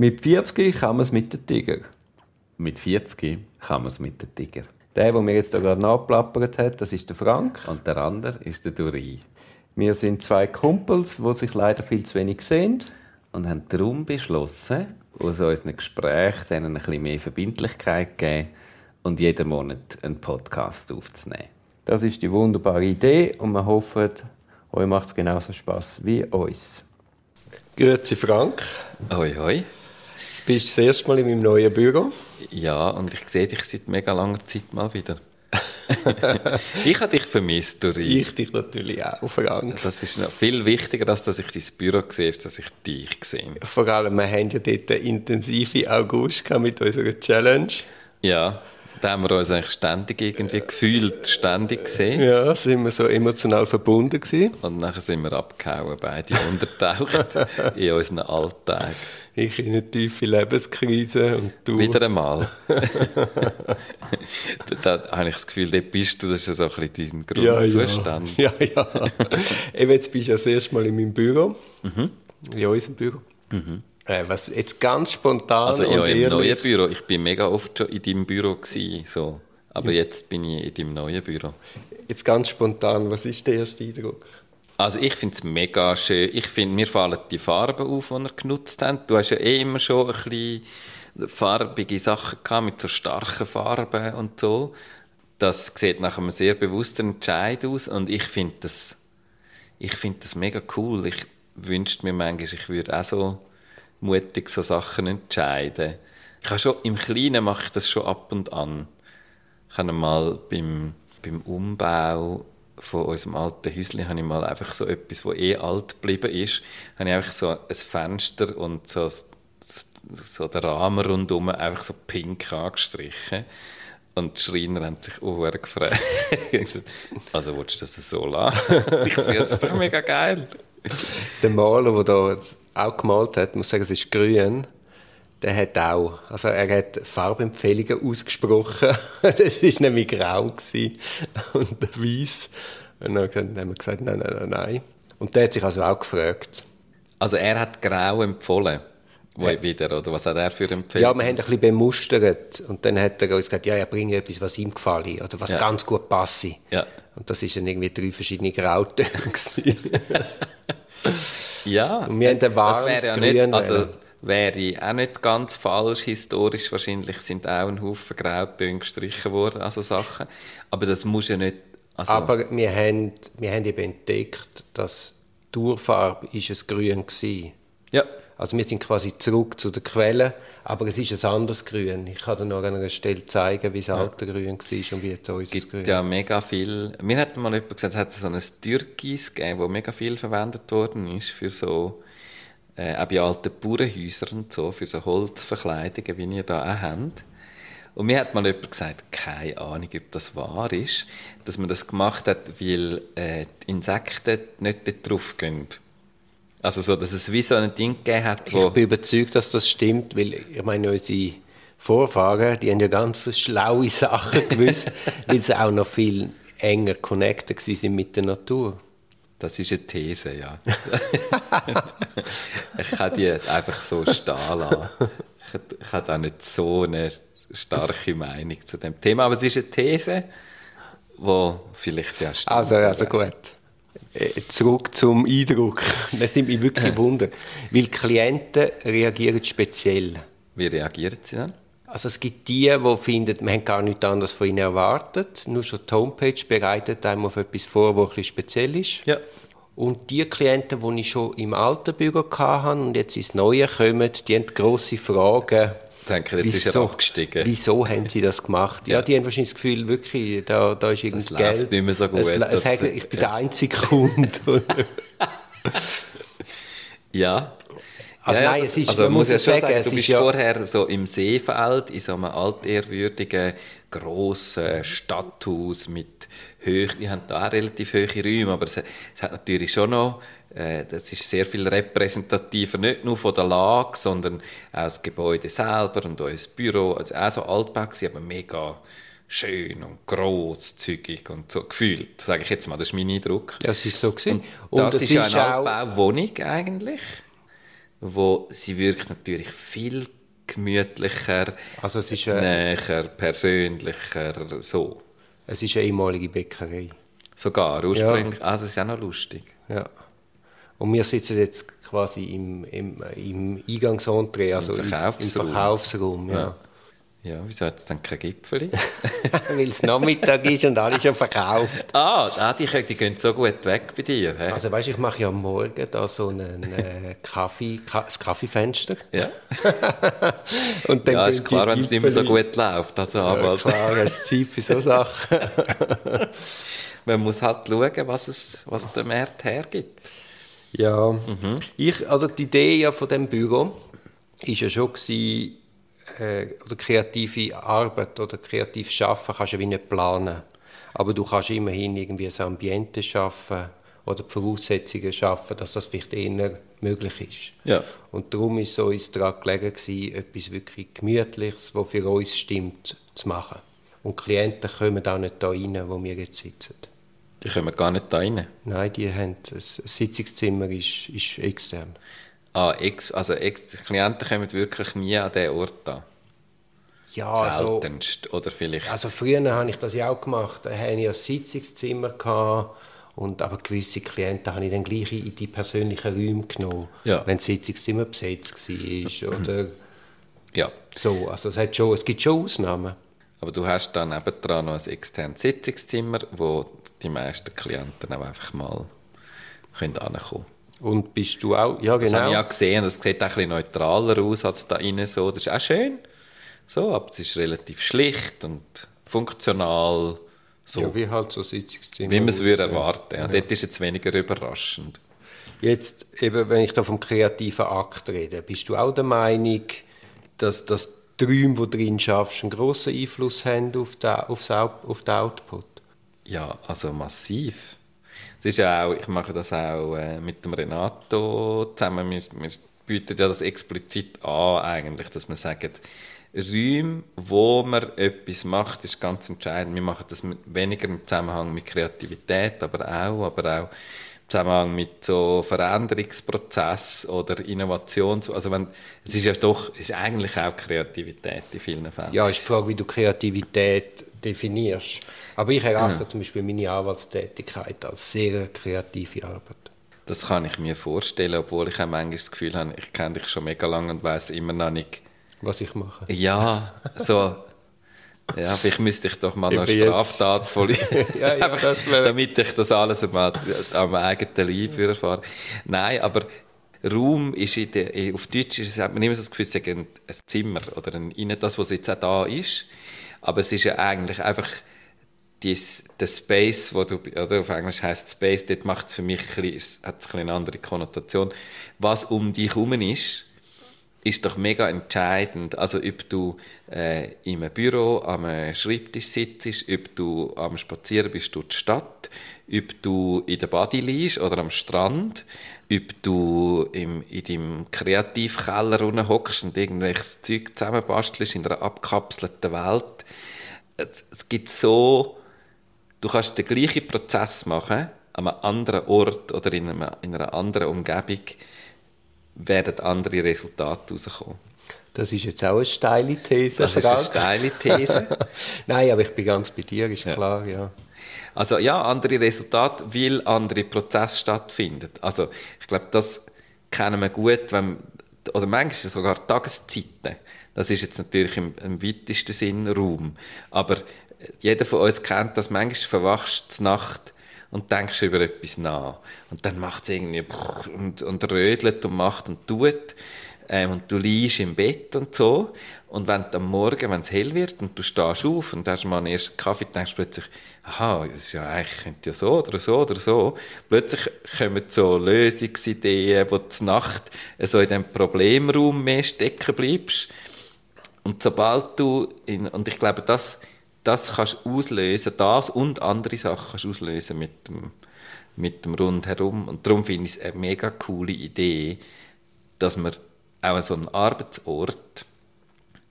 Mit 40 kann man es mit dem Tiger. Mit 40 kann man es mit dem Tiger. Der, der mir jetzt hier gerade nachplappert hat, das ist der Frank. Und der andere ist der Duri. Wir sind zwei Kumpels, die sich leider viel zu wenig sehen. Und haben darum beschlossen, aus unseren Gesprächen denen ein bisschen mehr Verbindlichkeit zu geben und jeden Monat einen Podcast aufzunehmen. Das ist die wunderbare Idee und wir hoffen, euch macht es genauso Spass wie uns. Grüezi Frank. Hoi, hoi. Jetzt bist du das erste Mal in meinem neuen Büro. Ja, und ich sehe dich seit mega langer Zeit mal wieder. ich habe dich vermisst, Dori. Ich dich natürlich auch, Frank. Das ist noch viel wichtiger, als dass ich dein Büro sehe, als dass ich dich sehe. Vor allem, wir haben ja dort einen intensiven August mit unserer Challenge. Ja, da haben wir uns eigentlich ständig irgendwie gefühlt, ständig gesehen. Ja, sind wir so emotional verbunden gewesen. Und nachher sind wir abgehauen, beide untertaucht in unseren Alltag. Ich in eine tiefe Lebenskrise und du... Wieder einmal. da habe ich das Gefühl, dort bist du, das ist so ein bisschen dein Grundzustand. Ja, ja. ja. Eben, jetzt bist du ja das erste Mal in meinem Büro. Mhm. In unserem Büro. Mhm. Äh, was jetzt ganz spontan Also ja, im neuen Büro. Ich bin mega oft schon in deinem Büro gewesen, so. Aber ja. jetzt bin ich in deinem neuen Büro. Jetzt ganz spontan, was ist der erste Eindruck? Also ich finde es mega schön. Ich finde, mir fallen die Farben auf, die ihr genutzt habt. Du hast ja eh immer schon ein bisschen farbige Sachen gehabt, mit so starken Farben und so. Das sieht nach einem sehr bewussten Entscheid aus und ich finde das, ich das mega cool. Ich wünschte mir manchmal, ich würde auch so mutig so Sachen entscheiden. Ich habe schon, im Kleinen mache ich das schon ab und an. Ich habe mal beim, beim Umbau von unserem alten Häuschen habe ich mal einfach so etwas, das eh alt geblieben ist, habe ich einfach so ein Fenster und so, so den Rahmen rundherum einfach so pink angestrichen. Und die Schreiner haben sich auch gefragt. also willst du das so lassen? ich sehe, das doch mega geil. Der Maler, der da auch gemalt hat, muss sagen, es ist grün, der hat auch, also er hat Farbempfehlungen ausgesprochen. das war nämlich grau und weiß. Und dann haben wir gesagt, nein, nein, nein, nein. Und der hat sich also auch gefragt. Also er hat grau empfohlen? Ja. Wieder, oder was hat er für Empfehlungen? Ja, wir haben ein bisschen bemustert. Und dann hat er uns gesagt, ja, ja, bringe etwas, was ihm gefällt oder was ja. ganz gut passe. Ja. Und das waren dann irgendwie drei verschiedene Grautöne. ja. Und wir haben ein warmes ja Grün. Also, wäre auch nicht ganz falsch. Historisch wahrscheinlich sind auch ein Haufen Grautöne gestrichen worden, also Sachen. Aber das muss ja nicht... Also Aber wir haben, wir haben eben entdeckt, dass die Urfarbe ist ein Grün war. Ja. Also wir sind quasi zurück zu der Quelle, aber es ist ein anderes Grün. Ich kann dir noch an einer Stelle zeigen, wie das alte ja. Grün war und wie jetzt unser gibt Grün. ja mega viel... Mir hat mal jemand gesagt, es hat so ein Türkis gegeben, das mega viel verwendet worden ist für so äh, auch bei alten Bauernhäusern und so, für so Holzverkleidungen, wie ihr da auch habt. Und mir hat mal jemand gesagt, keine Ahnung, ob das wahr ist, dass man das gemacht hat, weil äh, die Insekten nicht drauf gehen. Also so, dass es wie so ein Ding gegeben hat, wo... Ich bin überzeugt, dass das stimmt, weil ich meine, unsere Vorfahren, die haben ja ganz schlaue Sachen gewusst, weil sie auch noch viel enger connected sind mit der Natur. Das ist eine These, ja. ich kann die einfach so stehen lassen. Ich habe auch nicht so eine starke Meinung zu dem Thema, aber es ist eine These, die vielleicht ja stimmt. Also, also gut. Äh, zurück zum Eindruck. Das nimmt mich wirklich Wunder. Weil Klienten reagieren speziell. Wie reagieren sie dann? Also es gibt die, die finden, man hat gar nichts anderes von ihnen erwartet. Nur schon die Homepage bereitet einem auf etwas vor, was etwas speziell ist. Ja. Und die Klienten, die ich schon im alten Büro hatte und jetzt ins Neue kommen, die haben grosse Fragen. Denke, jetzt wieso, ist er abgestiegen. Wieso haben sie das gemacht? Ja, ja, die haben wahrscheinlich das Gefühl, wirklich, da, da ist irgendein Geld. läuft nicht mehr so gut. Es, es hat, ich bin der einzige Kunde. ja, also ja, nein, es ist, also man muss ja schon sagen, du bist ja vorher so im Seefeld, in so einem altehrwürdigen, grossen Stadthaus mit hoch, die haben da auch relativ hohe Räume, aber es, es hat natürlich schon noch, äh, das ist sehr viel repräsentativer, nicht nur von der Lage, sondern auch das Gebäude selber und unser Büro, also auch so altbau aber mega schön und großzügig und so gefühlt, sage ich jetzt mal, das ist mein Eindruck. Ja, es ist so gewesen. Und, und das ist ja eine Altbauwohnung eigentlich wo sie wirkt natürlich viel gemütlicher, Also es ist, äh, näher, persönlicher, so. es ist eine ehemalige Bäckerei. Sogar, ursprünglich. Ah, das ist auch noch lustig. Ja. Und wir sitzen jetzt quasi im, im, im Eingangsentrée, also im Verkaufsraum. im Verkaufsraum. Ja. Ja, wieso hat es dann kein Gipfeli? Weil es Nachmittag ist und alle schon verkauft. ah, ah, die, können- die gehen so gut weg bei dir. He? Also weißt, ich mache ja am Morgen da so einen äh, Kaffee, Ka das Kaffeefenster. ja. Und dann ja, ist klar, wenn es nicht mehr so gut läuft. Also, Ja, aber klar, hast du Zeit für so Sachen. man muss halt schauen, was, es, was der Markt hergibt. Ja, Mhm. ich, also die Idee ja von dem Büro ist ja schon gewesen, äh, oder kreative Arbeit oder kreativ schaffen kannst du wie nicht planen. Aber du kannst immerhin irgendwie ein Ambiente schaffen oder die Voraussetzungen schaffen, dass das vielleicht eher möglich ist. Ja. Und darum ist so uns daran gelegen gewesen, etwas wirklich Gemütliches, was für uns stimmt, zu machen. Und die Klienten kommen auch nicht da rein, wo wir jetzt sitzen. Die kommen gar nicht da rein. Nein, die haben, das Sitzungszimmer ist, ist extern. Ah, ex, also ex, Klienten kommen wirklich nie an diesen Ort da. Ja, also, Seltenst. Oder vielleicht. also früher habe ich das ja auch gemacht. Da hatte ich ein Sitzungszimmer gehabt, und aber gewisse Klienten habe ich dann gleich in die persönlichen Räume genommen, Ja. wenn das Sitzungszimmer besetzt war oder ja. so. Also es, hat schon, es gibt schon Ausnahmen. Aber du hast dann nebendran noch ein externes Sitzungszimmer, wo die meisten Klienten auch einfach mal können ankommen Und bist du auch, ja Das habe ich genau. ja gesehen, das sieht auch ein bisschen neutraler aus als da innen so. Das ist auch schön, so, aber es ist relativ schlicht und funktional, so, Ja, wie halt so Sitzungszimmer. wie man es würde erwarten. Ja. Dort ist jetzt weniger überraschend. Jetzt, eben, wenn ich da vom kreativen Akt rede, bist du auch der Meinung, dass, die Räume, die drin schaffst, einen grossen Einfluss haben auf den, auf den Output? Ja, also massiv. Es ist ja auch, ich mache das auch äh, mit dem Renato zusammen. Wir, wir bieten ja das explizit an, eigentlich, dass wir sagen, Räume, wo man etwas macht, ist ganz entscheidend. Wir machen das weniger im Zusammenhang mit Kreativität, aber auch, aber auch im Zusammenhang mit so Veränderungsprozess oder Innovation. Also wenn, es ist ja doch, es ist eigentlich auch Kreativität in vielen Fällen. Ja, die Frage, wie du Kreativität definierst. Aber ich erachte zum Beispiel meine Anwaltstätigkeit als sehr kreative Arbeit. Das kann ich mir vorstellen, obwohl ich auch manchmal das Gefühl habe, ich kenne dich schon mega lange und weiß immer noch nicht. Was ich mache. Ja, so. Ja, vielleicht müsste ich doch mal eine Eben jetzt. Straftat voll. Ja, ja, Einfach, das wär- damit ich das alles einmal am eigenen Leib erfahre. Nein, aber Raum ist in der, auf Deutsch ist es, hat man immer so das Gefühl, es sei ein, ein Zimmer oder ein, das, was jetzt auch da ist. Aber es ist ja eigentlich einfach dies, der Space, wo du, oder auf Englisch heißt Space, dort macht es für mich ein bisschen, es hat ein bisschen eine andere Konnotation. Was um dich herum ist, ist doch mega entscheidend. Also, ob du äh, einem Büro am äh, Schreibtisch sitzt, ob du am Spazieren bist durch die Stadt, ob du in der Body liegst oder am Strand, ob du im, in deinem Kreativkeller unten hockst und irgendwelches Zeug zusammenbastelst in einer abkapselten Welt. Es, es gibt so, du kannst den gleichen Prozess machen an einem anderen Ort oder in, einem, in einer anderen Umgebung werden andere Resultate rauskommen. Das ist jetzt auch eine steile These. Das ist eine steile These. Nein, aber ich bin ganz bei dir, ist klar, ja. Also ja, andere Resultate, weil andere Prozesse stattfinden. Also ich glaube, das kennen wir gut, wenn, oder manchmal sogar Tageszeiten. Das ist jetzt natürlich im, im weitesten Sinn Raum. Aber jeder von uns kennt das, manchmal verwachst du Nacht und denkst über etwas nach. Und dann macht es irgendwie und, und rödelt und macht und tut. Ähm, und du liegst im Bett und so. Und wenn am Morgen, wenn es hell wird und du stehst auf und hast mal einen ersten Kaffee, denkst du plötzlich, aha, das ist ja eigentlich könnte ja so oder so oder so. Plötzlich kommen so Lösungsideen, wo du Nacht so in diesem Problemraum mehr stecken bleibst. Und sobald du, in, und ich glaube, das, das kannst du auslösen, das und andere Sachen kannst du auslösen mit dem, mit dem Rundherum. Und darum finde ich es eine mega coole Idee, dass man auch so einen Arbeitsort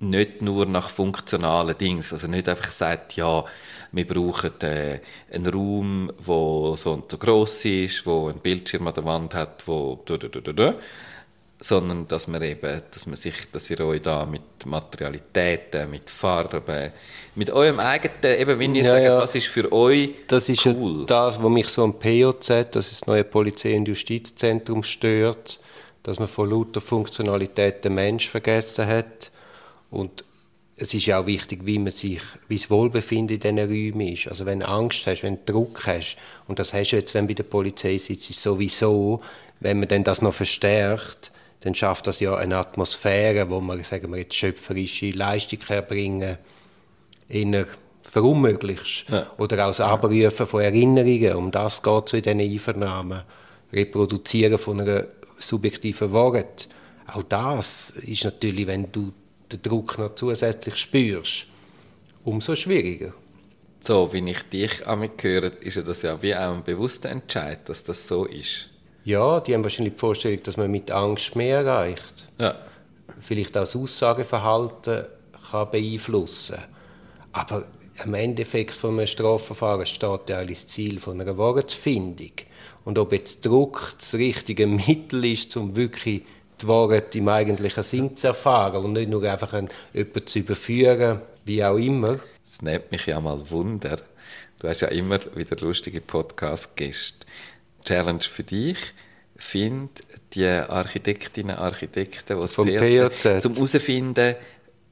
nicht nur nach funktionalen Dingen, also nicht einfach sagt, ja, wir brauchen äh, einen Raum, wo so und so gross ist, wo ein Bildschirm an der Wand hat, wo sondern dass man eben, dass man sich, dass ihr euch da mit Materialitäten, mit Farben, mit eurem eigenen, eben wenn ihr Ja, sagt, ja. was ist für euch Das ist cool. ja das, was mich so am POZ, das ist das neue Polizei- und Justizzentrum, stört, dass man von lauter Funktionalität den Mensch vergessen hat. Und es ist ja auch wichtig, wie man sich, wie das Wohlbefinden in diesen Räumen ist. Also wenn du Angst hast, wenn du Druck hast, und das hast du jetzt, wenn du bei der Polizei sitzt, ist sowieso, wenn man dann das noch verstärkt, dann schafft das ja eine Atmosphäre, wo man, sagen wir jetzt, schöpferische Leistung erbringen kann eher verunmöglichst. Ja. Oder auch das Abrufen von Erinnerungen, um das geht es in diesen Einvernahmen. Reproduzieren von einer subjektiven Wort. Auch das ist natürlich, wenn du den Druck noch zusätzlich spürst, umso schwieriger. So, wie ich dich an höre, ist das ja wie auch ein bewusster Entscheid, dass das so ist. Ja, die haben wahrscheinlich die Vorstellung, dass man mit Angst mehr erreicht. Ja. vielleicht auch das Aussageverhalten kann beeinflussen Aber im Endeffekt von einem Strafverfahren steht ja das Ziel von einer Wortfindung. Und ob jetzt Druck das richtige Mittel ist, um wirklich die Worte im eigentlichen Sinn zu erfahren und nicht nur einfach einen, jemanden zu überführen, wie auch immer. Es nimmt mich ja mal Wunder. Du hast ja immer wieder lustige Podcast-Gäste. Challenge für dich. Find die Architektinnen und Architekten, die das POZ, POZ. zum herausfinden,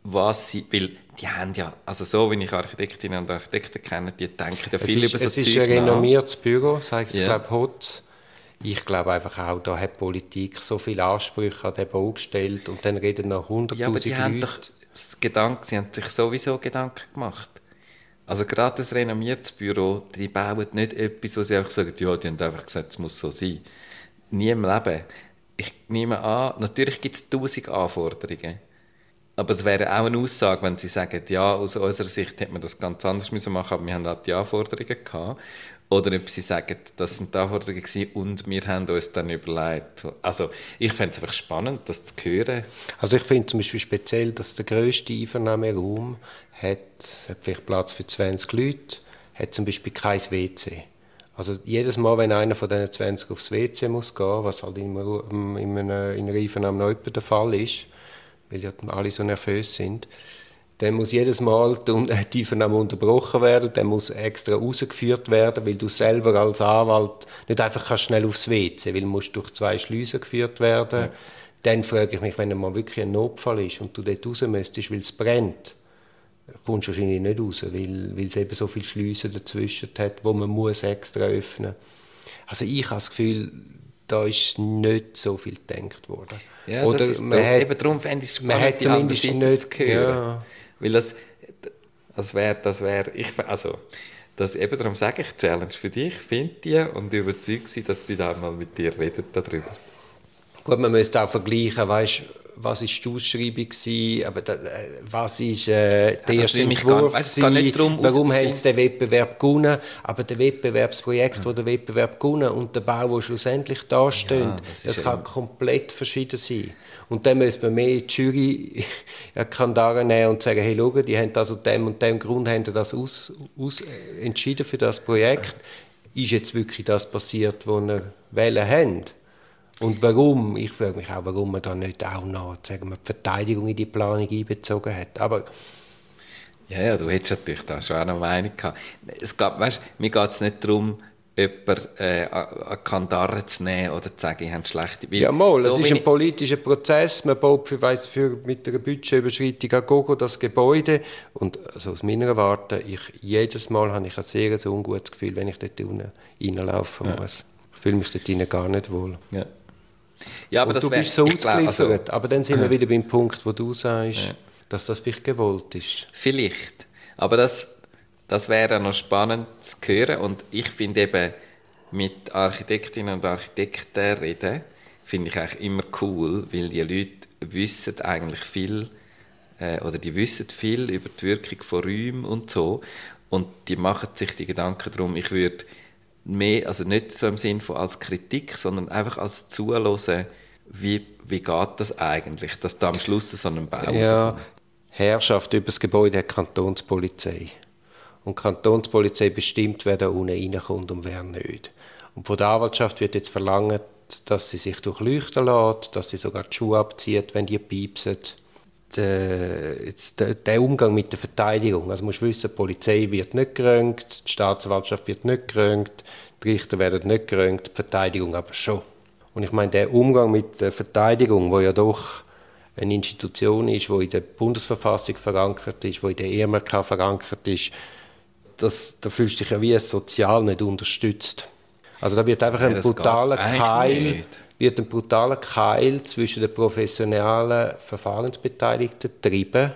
was sie, weil die haben ja, also so wie ich Architektinnen und Architekten kenne, die denken ja viel ist, über so es ist ein renommiertes Büro, sagt es, Ja. glaube Hotz. Ich glaube einfach auch, da hat die Politik so viele Ansprüche an den Bau gestellt und dann reden noch 100'000 Ja, aber die Leute. haben doch das Gedanke, sie haben sich sowieso Gedanken gemacht. Also gerade das renommiertes Büro, die bauen nicht etwas, wo sie einfach sagen, ja, die haben einfach gesagt, es muss so sein. Nie im Leben. Ich nehme an, natürlich gibt es tausend Anforderungen. Aber es wäre auch eine Aussage, wenn sie sagen, ja, aus unserer Sicht hätte man das ganz anders müssen machen, aber wir haben auch die Anforderungen gehabt. Oder ob sie sagen, das sind die Anforderungen und wir haben uns dann überlegt. Also ich fände es einfach spannend, das zu hören. Also ich finde zum Beispiel speziell, dass der grösste Einvernahmeraum hat, hat vielleicht Platz für 20 Leute, hat zum Beispiel kein WC. Also jedes Mal, wenn einer von diesen 20 aufs WC muss gehen, was halt in einer, in in einer Einvernahme der Fall ist, weil ja alle so nervös sind, dann muss jedes Mal die Einvernahme unterbrochen werden, dann muss extra rausgeführt werden, weil du selber als Anwalt nicht einfach kannst schnell aufs WC, weil du musst durch zwei Schleusen geführt werden. Dann frage ich mich, wenn mal wirklich ein Notfall ist und du dort raus müsstest, weil es brennt, kommst du wahrscheinlich nicht raus, weil, weil es eben so viele Schleusen dazwischen hat, wo man muss extra öffnen Also ich habe das Gefühl, da ist nicht so viel gedacht worden. Ja, Oder das ist man doch, hat- eben darum fände ich es man hat zumindest nicht- zu hören. ja. Weil das, das wäre, das wäre, ich, also, das eben darum sage ich, Challenge für dich, find die und überzeug sie, dass die da mal mit dir reden darüber. Gut, man müsste auch vergleichen, weißt, was ist die Ausschreibung gewesen, aber da, äh, was ist äh, der das erste mich gar- Entwurf weißt, nicht darum, warum haben sie den Wettbewerb gewonnen, aber der Wettbewerbsprojekt, wo der Wettbewerb gewonnen und der Bau, der schlussendlich da steht, Ja, das das, kann komplett verschieden sein. Und dann müsste man mehr die Jury an Kandare nehmen und sagen, hey, schau, die haben das aus dem und dem Grund haben das aus, aus, entschieden für das Projekt. Ist jetzt wirklich das passiert, was wir wählen haben? Und warum? Ich frage mich auch, warum man da nicht auch noch sagen wir, die Verteidigung in die Planung einbezogen hat. Aber Ja, ja, du hättest natürlich da schon auch eine Meinung gehabt. Es geht, weißt, mir geht es nicht darum, jemanden äh, an Kandare zu nehmen oder zu sagen, ich habe schlechte... weil ja, mal, so es ist ein politischer Prozess. Man baut für, weiss, für mit einer Budgetüberschreitung an Gogo das Gebäude. Und also aus meiner Warte, ich, jedes Mal habe ich ein sehr ein ungutes Gefühl, wenn ich dort unten reinlaufen muss. Ich fühle mich dort drinnen gar nicht wohl. Ja. Ja, aber Und das du wär- bist so glaub, also- ausgeliefert. aber dann sind wir wieder beim Punkt, wo du sagst, dass das vielleicht gewollt ist. Vielleicht. Aber das, das wäre noch spannend zu hören. Und ich finde eben, mit Architektinnen und Architekten reden, finde ich eigentlich immer cool, weil die Leute wissen eigentlich viel, äh, oder die wissen viel über die Wirkung von Räumen und so. Und die machen sich die Gedanken darum, ich würde mehr, also nicht so im Sinn von als Kritik, sondern einfach als Zuhören, wie, wie geht das eigentlich, dass da am Schluss so ein Bau Ja. Herrschaft über das Gebäude hat die Kantonspolizei. Und die Kantonspolizei bestimmt, wer da unten reinkommt und wer nicht. Und von der Anwaltschaft wird jetzt verlangt, dass sie sich durchleuchten lässt, dass sie sogar die Schuhe abzieht, wenn die piepsen. Der, jetzt, der, der Umgang mit der Verteidigung. Also musst wissen, die Polizei wird nicht gerönt, die Staatsanwaltschaft wird nicht gerönt, die Richter werden nicht gerönt, die Verteidigung aber schon. Und ich meine, der Umgang mit der Verteidigung, wo ja doch eine Institution ist, die in der Bundesverfassung verankert ist, die in der EMRK verankert ist, das, da fühlst du dich ja wie sozial nicht unterstützt. Also da wird einfach ja, ein brutaler Keil, wird ein brutaler Keil zwischen den professionellen Verfahrensbeteiligten getrieben.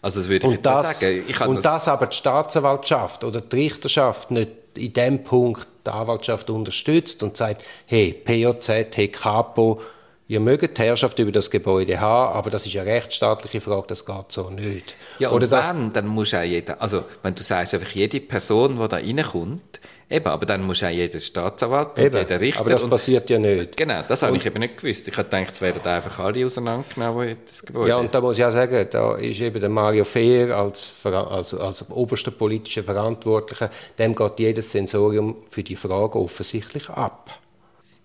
Also das würde ich und das, sagen. Ich und das, das aber die Staatsanwaltschaft oder die Richterschaft nicht in dem Punkt die Anwaltschaft unterstützt und sagt, hey, POZ, hey, Capo, ihr mögt die Herrschaft über das Gebäude haben, aber das ist eine rechtsstaatliche Frage, das geht so nicht. Ja, und Oder wenn, dann muss auch jeder, also wenn du sagst, einfach jede Person, die da reinkommt, Eben, aber dann muss auch jeder Staatsanwalt und jeder Richter... aber das passiert ja nicht. Genau, das habe ich eben nicht gewusst. Ich habe gedacht, es werden einfach alle auseinandergenommen, das Gebäude. Ja, und da muss ich auch sagen, da ist eben der Mario Fehr als, als, als oberster politischer Verantwortlicher, dem geht jedes Sensorium für die Frage offensichtlich ab.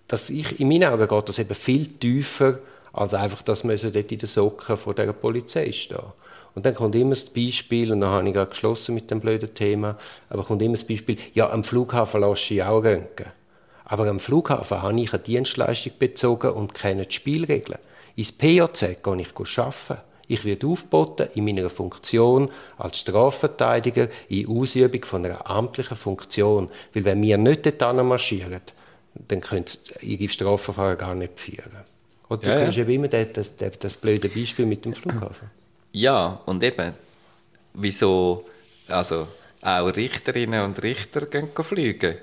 Das ich, in meinen Augen geht das eben viel tiefer, als einfach, dass man dort in den Socken vor der Polizei stehen. Und dann kommt immer das Beispiel, und dann habe ich gerade geschlossen mit dem blöden Thema, aber kommt immer das Beispiel, ja, am Flughafen lasse ich auch röntgen. Aber am Flughafen habe ich eine Dienstleistung bezogen und kenne die Spielregeln. Ins POZ gehe ich arbeiten. Ich werde aufgeboten in meiner Funktion als Strafverteidiger in Ausübung von einer amtlichen Funktion. Weil wenn wir nicht dort marschieren, dann können sie ihre Strafverfahren gar nicht führen. Und du ja, kennst ja immer das, das, das blöde Beispiel mit dem Flughafen. Ja, und eben, wieso, also auch Richterinnen und Richter gehen fliegen.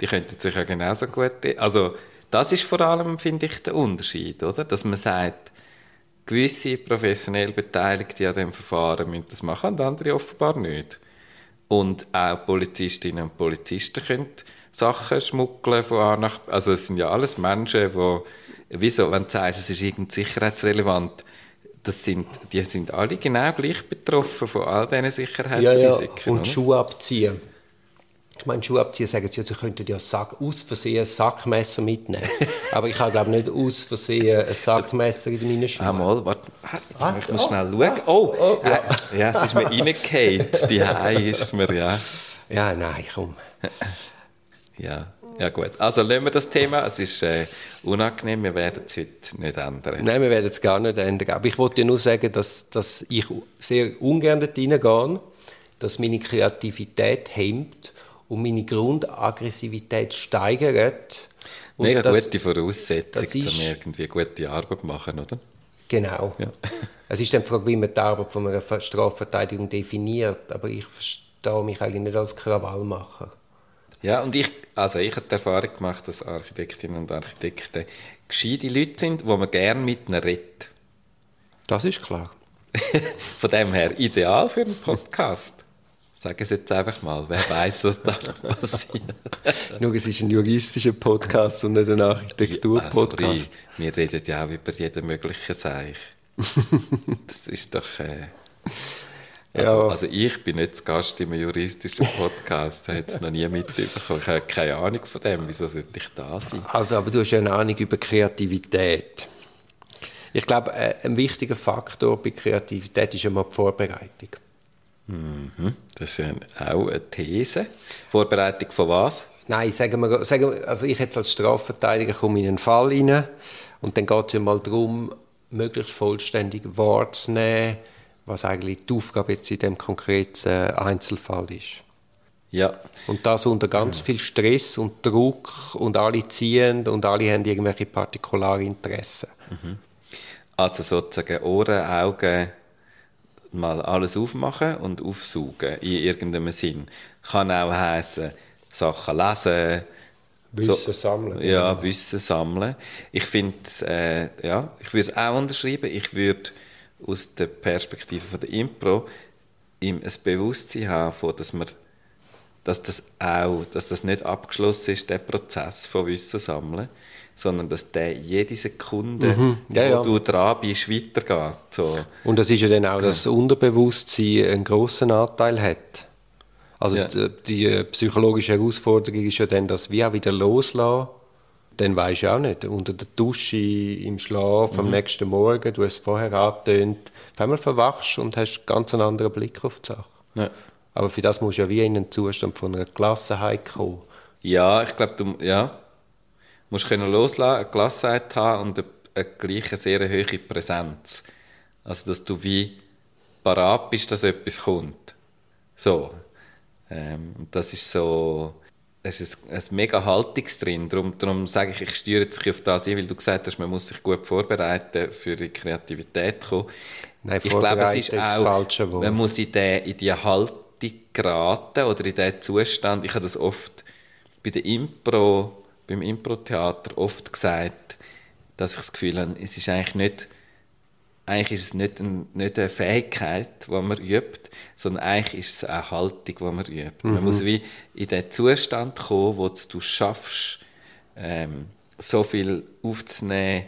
Die könnten sich ja genauso gut, also das ist vor allem, finde ich, der Unterschied, oder? Dass man sagt, gewisse professionell Beteiligte an dem Verfahren müssen das machen und andere offenbar nicht. Und auch Polizistinnen und Polizisten können Sachen schmuggeln von A nach Also es sind ja alles Menschen, die, wieso, wenn du sagst, es ist irgendwie sicherheitsrelevant, das sind, die sind alle genau gleich betroffen von all diesen Sicherheitsrisiken. Ja, ja. Und oder? Schuhe abziehen. Ich meine, Schuhe abziehen sagen sie, sie könnten ja Sack, aus Versehen ein Sackmesser mitnehmen. Aber ich habe, glaube nicht aus Versehen ein Sackmesser in meinen Schuhen. Ah, mal, warte, jetzt ah, möchte schnell oh, schauen. Oh, oh ja. Äh, ja, es ist mir reingefallen. Die Hai ist mir, ja. Ja, nein, komm. Ja. Ja gut, also lassen wir das Thema. Es ist äh, unangenehm, wir werden es heute nicht ändern. Nein, wir werden es gar nicht ändern. Aber ich wollte nur sagen, dass, dass ich sehr ungern dort reingehe, dass meine Kreativität hemmt und meine Grundaggressivität steigert. Und Mega das, gute Voraussetzung, um irgendwie gute Arbeit zu machen, oder? Genau. Ja. Es ist dann die Frage, wie man die Arbeit von einer Strafverteidigung definiert. Aber ich verstehe mich eigentlich nicht als Krawallmacher. Ja, und ich, also ich habe die Erfahrung gemacht, dass Architektinnen und Architekten gescheite Leute sind, wo man gerne mit ihnen redet. Das ist klar. Von dem her ideal für einen Podcast. Sagen Sie jetzt einfach mal, wer weiß, was da noch passiert. Nur, es ist ein juristischer Podcast und nicht ein Architektur-Podcast. Also, wir reden ja auch über jeden möglichen Seich. das ist doch... Äh, also, ja. also ich bin nicht Gast in einem juristischen Podcast, habe es noch nie mitbekommen. Ich habe keine Ahnung von dem, wieso sollte ich da sein? Also, aber du hast ja eine Ahnung über Kreativität. Ich glaube, äh, ein wichtiger Faktor bei Kreativität ist immer die Vorbereitung. Mhm. Das ist ja auch eine These. Vorbereitung von was? Nein, sagen wir, sagen wir also ich jetzt als Strafverteidiger komme in einen Fall rein und dann geht es ja mal darum, möglichst vollständig wahrzunehmen, was eigentlich die Aufgabe jetzt in dem konkreten äh, Einzelfall ist. Ja. Und das unter ganz viel Stress und Druck und alle ziehen und alle haben irgendwelche Partikularinteressen. Mhm. Also sozusagen Ohren, Augen, mal alles aufmachen und aufsaugen in irgendeinem Sinn. Kann auch heißen Sachen lesen, Wissen so, sammeln. Ja. Wissen sammeln. Ich finde, äh, ja, ich würde es auch unterschreiben. Ich würde aus der Perspektive von der Impro ihm ein Bewusstsein haben, dass man dass das auch, dass das nicht abgeschlossen ist, der Prozess von Wissen sammeln, sondern dass der jede Sekunde, mhm. ja, wo ja. du dran bist, weitergeht. So. Und das ist ja dann auch, dass das Unterbewusstsein einen grossen Anteil hat. Also die, die, psychologische Herausforderung ist ja dann, dass wir auch wieder loslassen Dann weisst du auch nicht, unter der Dusche, im Schlaf, am nächsten Morgen, du hast es vorher angetönt, auf einmal verwachst und hast ganz einen anderen Blick auf die Sache. Ja. Aber für das musst du ja wie in einen Zustand von einer Gelassenheit kommen. Ja, ich glaube, du ja, musst können loslassen, eine Gelassenheit haben und eine, eine gleiche sehr hohe Präsenz. Also, dass du wie parat bist, dass etwas kommt. So. Ähm, und das ist so, es ist ein, mega Haltungs drin. Darum, darum sage ich, ich steuere sich auf das ein, weil du gesagt hast, man muss sich gut vorbereiten, für die Kreativität kommen. Nein, ich glaube, es ist auch, falsche Wort. man muss in die, in die Haltung geraten oder in diesen Zustand. Ich habe das oft bei der Impro, beim Impro-Theater oft gesagt, dass ich das Gefühl habe, es ist eigentlich nicht, eigentlich ist es nicht, ein, nicht eine Fähigkeit, die man übt, sondern eigentlich ist es eine Haltung, die man übt. Man muss wie in den Zustand kommen, wo du schaffst, ähm, so viel aufzunehmen,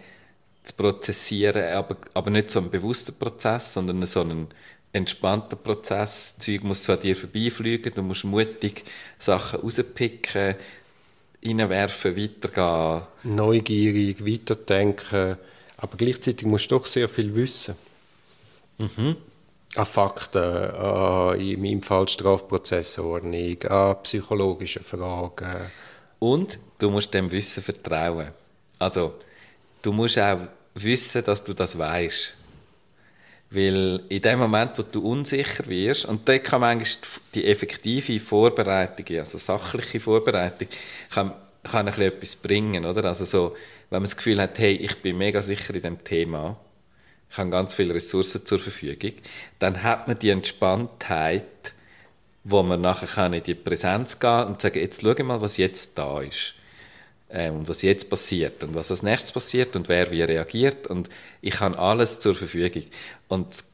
zu prozessieren, aber, aber nicht so ein bewusster Prozess, sondern so ein entspannter Prozess. Das Zeug muss so an dir vorbeifliegen, du musst mutig Sachen rauspicken, reinwerfen, weitergehen. Neugierig, weiterdenken, aber gleichzeitig musst du doch sehr viel wissen. An Fakten, an, in meinem Fall Strafprozessordnung, an psychologischen Fragen. Und du musst dem Wissen vertrauen. Also, du musst auch wissen, dass du das weißt. Weil in dem Moment, wo du unsicher wirst, und da kann manchmal die effektive Vorbereitung, also sachliche Vorbereitung, kann, kann ein bisschen etwas bringen, oder? Also so, wenn man das Gefühl hat, hey, ich bin mega sicher in dem Thema, ich habe ganz viele Ressourcen zur Verfügung, dann hat man die Entspanntheit, wo man nachher kann in die Präsenz gehen und sagen, jetzt schau mal, was jetzt da ist ähm, und was jetzt passiert und was als nächstes passiert und wer wie reagiert und ich habe alles zur Verfügung. Und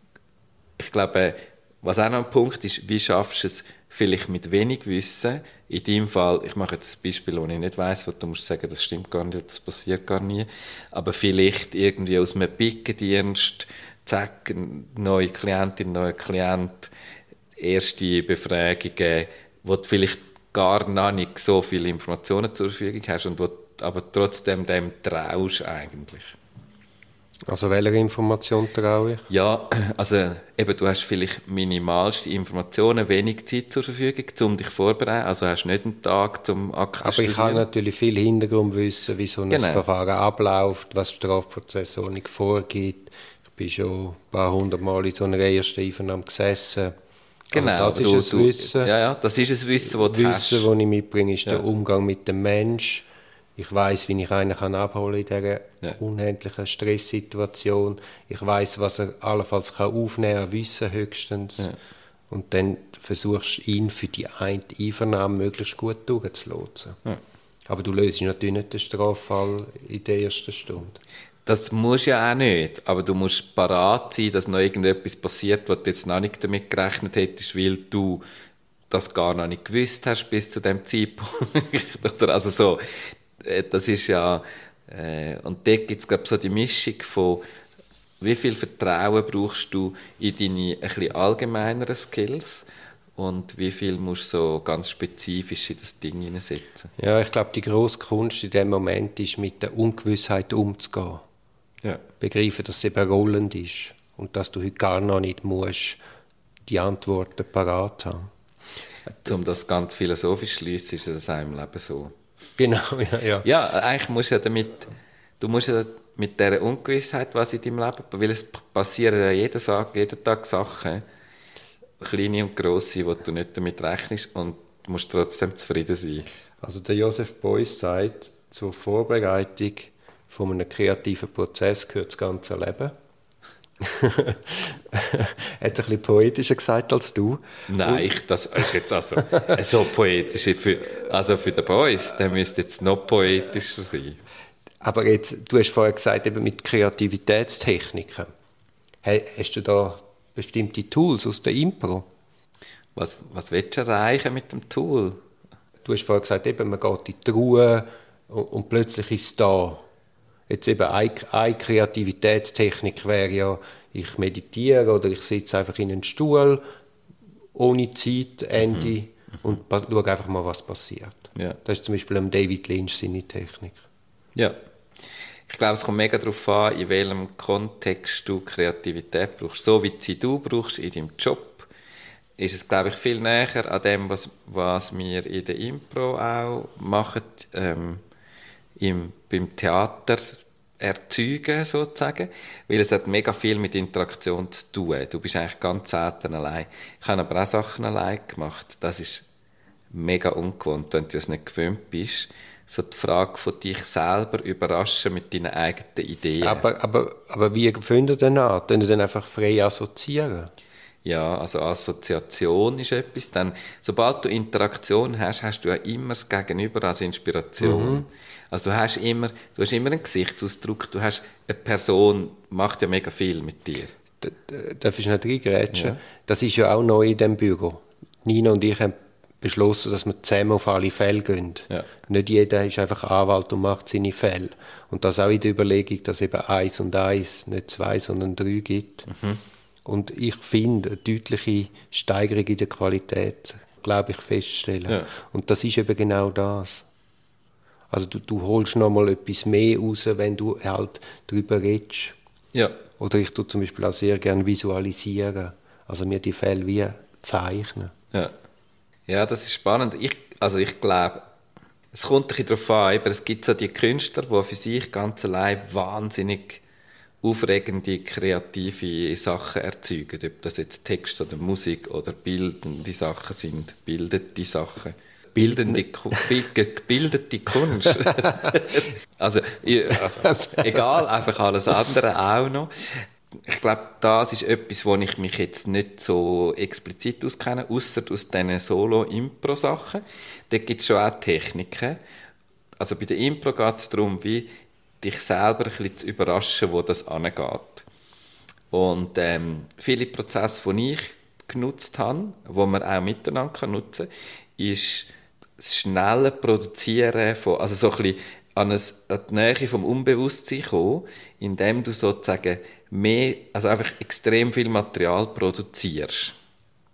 ich glaube, was auch noch ein Punkt ist, wie schaffst du es vielleicht mit wenig Wissen, in deinem Fall, ich mache jetzt ein Beispiel, wo ich nicht weiß, wo du musst sagen, das stimmt gar nicht, das passiert gar nie, aber vielleicht irgendwie aus einem Pickendienst, zack, neue Klientin, neuer Klient, erste Befragungen, wo du vielleicht gar noch nicht so viele Informationen zur Verfügung hast und wo aber trotzdem dem traust eigentlich. Also welcher Information traue ich? Ja, also eben, du hast vielleicht minimalste Informationen, wenig Zeit zur Verfügung, um dich vorzubereiten. Also hast nicht einen Tag zum Akten Aber ich habe natürlich viel Hintergrundwissen, wie so ein Genau. Verfahren abläuft, was Strafprozessordnung vorgibt. Ich bin schon ein paar hundert Mal in so einer ersten Einvernahme gesessen. Genau, also das du- ist ein du- Wissen. Ja, ja, das ist ein Wissen, das du hast. Wissen, das ich mitbringe, ist der Umgang mit dem Mensch. Ich weiß, wie ich einen kann abholen in dieser Ja. unendlichen Stresssituation. Ich weiß, was er allenfalls kann aufnehmen kann, an Wissen höchstens. Und dann versuchst du ihn für die eine Einvernahme möglichst gut durchzulotsen. Aber du löst natürlich nicht den Straffall in der ersten Stunde. Das musst du ja auch nicht, aber du musst parat sein, dass noch irgendetwas passiert, was du jetzt noch nicht damit gerechnet hättest, weil du das gar noch nicht gewusst hast bis zu dem Zeitpunkt. Oder also so, das ist ja, äh, und dort gibt es, glaube so die Mischung von, wie viel Vertrauen brauchst du in deine ein bisschen allgemeineren Skills und wie viel musst du so ganz spezifisch in das Ding hineinsetzen. Ja, ich glaube, die grosse Kunst in dem Moment ist, mit der Ungewissheit umzugehen. Ja. begreifen, dass es eben rollend ist und dass du heute gar noch nicht musst die Antworten parat haben. Um das ganz philosophisch zu schliessen, ist das im Leben so. Genau, ja, ja. Ja, eigentlich musst du ja damit, du musst ja mit dieser Ungewissheit, was in deinem Leben, weil es passieren ja jeden Tag, jeden Tag Sachen, kleine und grosse, wo du nicht damit rechnest und du musst trotzdem zufrieden sein. Also der Josef Beuys sagt, zur Vorbereitung von einem kreativen Prozess gehört das ganze Leben. er hat ein bisschen poetischer gesagt als du. Nein, ich, das ist jetzt also so poetisch. Für, also für den Boys, der müsste jetzt noch poetischer sein. Aber jetzt, du hast vorher gesagt, eben mit Kreativitätstechniken. Hast du da bestimmte Tools aus der Impro? Was, was willst du erreichen mit dem Tool? Du hast vorher gesagt, eben, man geht in die Ruhe und, und plötzlich ist es da. Jetzt eben eine, eine Kreativitätstechnik wäre ja, ich meditiere oder ich sitze einfach in einen Stuhl ohne Zeit, Ende und pa- schaue einfach mal, was passiert. Ja. Das ist zum Beispiel am David Lynch seine Technik. Ja. Ich glaube, es kommt mega darauf an, in welchem Kontext du Kreativität brauchst. So wie sie du brauchst in deinem Job, ist es, glaube ich, viel näher an dem, was, was wir in der Impro auch machen, ähm, im, beim Theater erzeugen, sozusagen. Weil es hat mega viel mit Interaktion zu tun. Du bist eigentlich ganz selten allein. Ich habe aber auch Sachen allein gemacht. Das ist mega ungewohnt, wenn du das nicht gewöhnt bist. So die Frage von dich selber überraschen mit deinen eigenen Ideen. Aber, aber, aber wie findet ihr denn an? Können ihr dann einfach frei assoziieren? Ja, also Assoziation ist etwas. Dann, sobald du Interaktion hast, hast du ja immer das Gegenüber als Inspiration. Mhm. Also du hast immer, du hast immer einen Gesichtsausdruck, du hast eine Person, macht ja mega viel mit dir. Darf ich nicht reingrätschen? Ja. Das ist ja auch neu in diesem Büro. Nina und ich haben beschlossen, dass wir zusammen auf alle Fälle gehen. Ja. Nicht jeder ist einfach Anwalt und macht seine Fälle. Und das auch in der Überlegung, dass eben eins und eins, nicht zwei, sondern drei gibt. Mhm. Und ich finde, eine deutliche Steigerung in der Qualität, glaube ich, feststellen. Ja. Und das ist eben genau das. Also du, du holst noch mal etwas mehr raus, wenn du halt darüber redest. Ja. Oder ich tue zum Beispiel auch sehr gerne visualisieren. Also mir die Fälle wie zeichnen. Ja. Ja, das ist spannend. Ich, also ich glaube, es kommt ein bisschen darauf an, aber es gibt so die Künstler, die für sich ganz allein wahnsinnig aufregende, kreative Sachen erzeugen. Ob das jetzt Text oder Musik oder bildende Sachen sind, bildete Sachen. Bildende, gebildete Kunst. also, also, egal, einfach alles andere auch noch. Ich glaube, das ist etwas, wo ich mich jetzt nicht so explizit auskenne, außer aus diesen Solo-Impro-Sachen. Da gibt es schon auch Techniken. Also bei der Impro geht es darum, wie dich selber ein bisschen zu überraschen, wo das angeht. Und ähm, viele Prozesse, die ich genutzt habe, wo man auch miteinander nutzen kann, ist das schnelle Produzieren von, also so ein an, ein, an die Nähe vom Unbewusstsein kommen, indem du sozusagen mehr, also einfach extrem viel Material produzierst.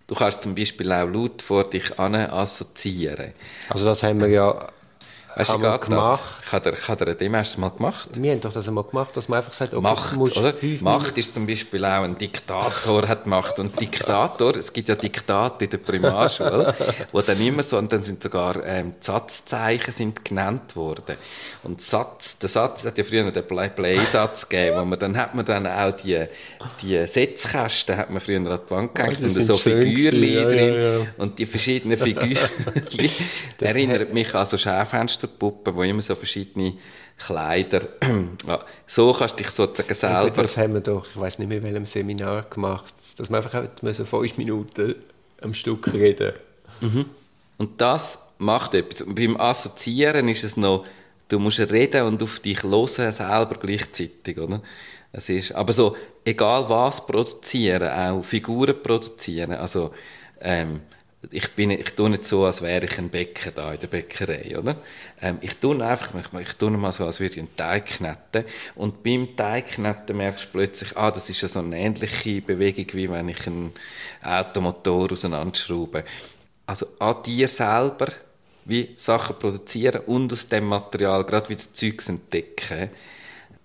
Du kannst zum Beispiel auch laut vor dich an assoziieren. Also das haben wir ja Weißt du, gemacht. Das? Ich habe ich habe dem erst mal gemacht. Wir haben doch das einmal gemacht, dass man einfach sagt, okay, Macht, oder? Macht ist zum Beispiel auch ein Diktator hat Macht. Und Diktator, es gibt ja Diktate in der Primarschule, wo dann immer so, und dann sind sogar ähm, Satzzeichen sind genannt worden. Und Satz, der Satz hat ja früher den Play-Satz gegeben, wo man dann hat man dann auch die, die Setzkästen hat man früher an die Wand gehängt oh, und so Figürchen ja, drin. Ja, ja. Und die verschiedenen Figürchen erinnert mich an so Schaufenster Monsterpuppe, wo immer so verschiedene Kleider. ja, so kannst du dich sozusagen selber. Das haben wir doch, ich weiß nicht mehr, in welchem Seminar gemacht, dass man einfach so fünf Minuten am Stück reden. Mhm. Und das macht etwas. Und beim Assoziieren ist es noch, du musst reden und auf dich hören selber gleichzeitig, oder? Es ist, aber so, egal was produzieren, auch Figuren produzieren, also ähm, ich bin, ich tue nicht so, als wäre ich ein Bäcker da in der Bäckerei, oder? Ähm, ich tue einfach, ich, ich tue mal so, als würde ich einen Teig kneten. Und beim Teig kneten merkst du plötzlich, ah, das ist ja so eine ähnliche Bewegung, wie wenn ich einen Automotor auseinanderschraube. Also an dir selber wie Sachen produzieren und aus dem Material gerade wieder Zeugs entdecken.